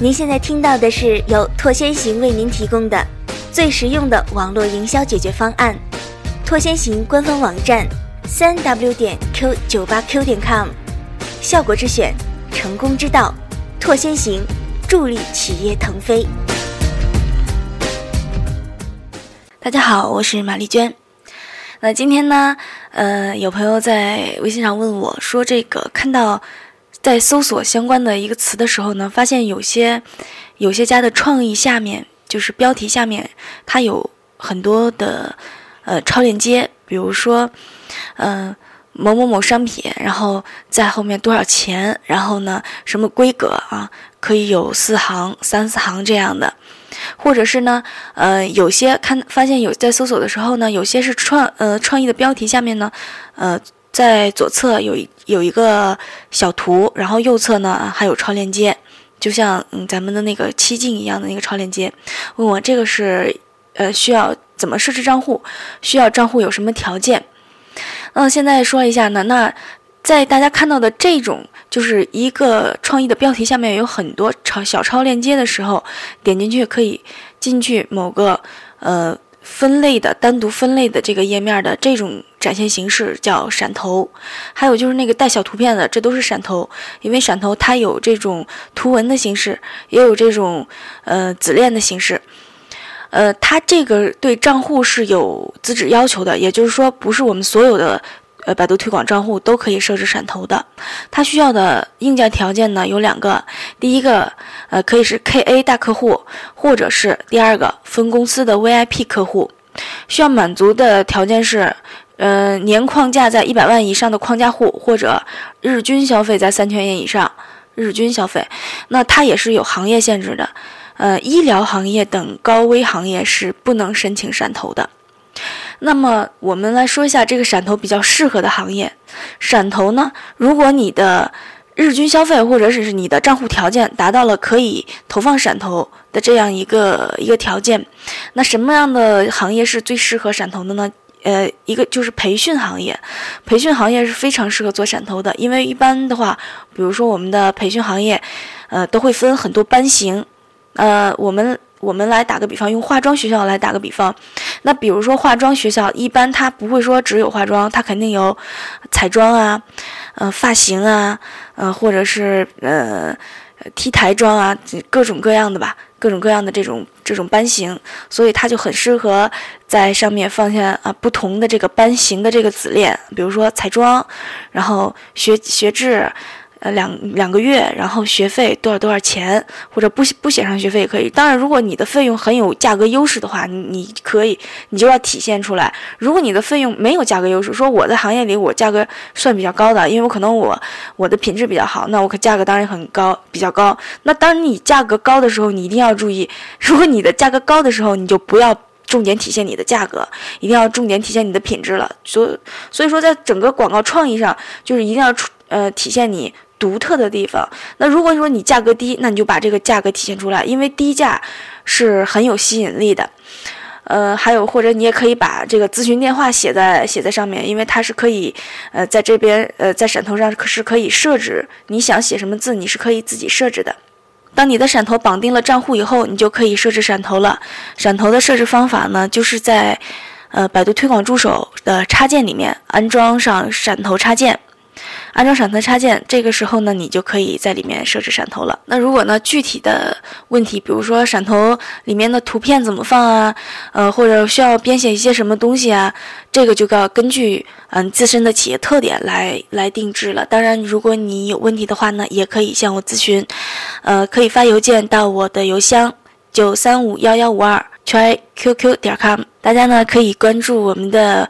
您现在听到的是由拓先行为您提供的最实用的网络营销解决方案。拓先行官方网站：三 w 点 q 九八 q 点 com。效果之选，成功之道，拓先行，助力企业腾飞。大家好，我是马丽娟。那今天呢，呃，有朋友在微信上问我说，这个看到。在搜索相关的一个词的时候呢，发现有些有些家的创意下面，就是标题下面，它有很多的呃超链接，比如说，嗯某某某商品，然后在后面多少钱，然后呢什么规格啊，可以有四行、三四行这样的，或者是呢，呃有些看发现有在搜索的时候呢，有些是创呃创意的标题下面呢，呃。在左侧有一有一个小图，然后右侧呢还有超链接，就像嗯咱们的那个七进一样的那个超链接。问我这个是呃需要怎么设置账户？需要账户有什么条件？嗯，现在说一下呢。那在大家看到的这种就是一个创意的标题下面有很多超小超链接的时候，点进去可以进去某个呃。分类的单独分类的这个页面的这种展现形式叫闪投，还有就是那个带小图片的，这都是闪投。因为闪投它有这种图文的形式，也有这种呃子链的形式。呃，它这个对账户是有资质要求的，也就是说，不是我们所有的。呃，百度推广账户都可以设置闪投的，它需要的硬件条件呢有两个，第一个，呃，可以是 KA 大客户，或者是第二个分公司的 VIP 客户，需要满足的条件是，呃，年框架在一百万以上的框架户，或者日均消费在三千元以上，日均消费，那它也是有行业限制的，呃，医疗行业等高危行业是不能申请闪投的。那么我们来说一下这个闪投比较适合的行业。闪投呢，如果你的日均消费或者是你的账户条件达到了可以投放闪投的这样一个一个条件，那什么样的行业是最适合闪投的呢？呃，一个就是培训行业，培训行业是非常适合做闪投的，因为一般的话，比如说我们的培训行业，呃，都会分很多班型，呃，我们。我们来打个比方，用化妆学校来打个比方，那比如说化妆学校，一般它不会说只有化妆，它肯定有彩妆啊，呃，发型啊，呃，或者是呃，T 台妆啊，各种各样的吧，各种各样的这种这种班型，所以它就很适合在上面放下啊不同的这个班型的这个子链，比如说彩妆，然后学学制。呃，两两个月，然后学费多少多少钱，或者不不写上学费也可以。当然，如果你的费用很有价格优势的话，你你可以，你就要体现出来。如果你的费用没有价格优势，说我在行业里我价格算比较高的，因为我可能我我的品质比较好，那我可价格当然很高，比较高。那当你价格高的时候，你一定要注意，如果你的价格高的时候，你就不要重点体现你的价格，一定要重点体现你的品质了。所所以说，在整个广告创意上，就是一定要出呃体现你。独特的地方，那如果说你价格低，那你就把这个价格体现出来，因为低价是很有吸引力的。呃，还有或者你也可以把这个咨询电话写在写在上面，因为它是可以，呃，在这边呃在闪头上是可以设置你想写什么字，你是可以自己设置的。当你的闪头绑定了账户以后，你就可以设置闪头了。闪头的设置方法呢，就是在呃百度推广助手的插件里面安装上闪头插件。安装闪头插件，这个时候呢，你就可以在里面设置闪头了。那如果呢，具体的问题，比如说闪头里面的图片怎么放啊，呃，或者需要编写一些什么东西啊，这个就要根据嗯自身的企业特点来来定制了。当然，如果你有问题的话呢，也可以向我咨询，呃，可以发邮件到我的邮箱九三五幺幺五二 cqq 点 com。大家呢可以关注我们的。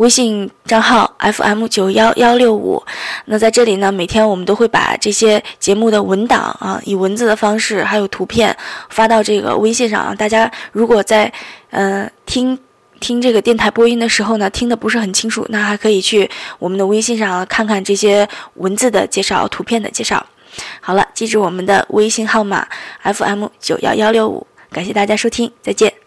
微信账号 FM 九幺幺六五，那在这里呢，每天我们都会把这些节目的文档啊，以文字的方式还有图片发到这个微信上。大家如果在嗯听听这个电台播音的时候呢，听的不是很清楚，那还可以去我们的微信上看看这些文字的介绍、图片的介绍。好了，记住我们的微信号码 FM 九幺幺六五，感谢大家收听，再见。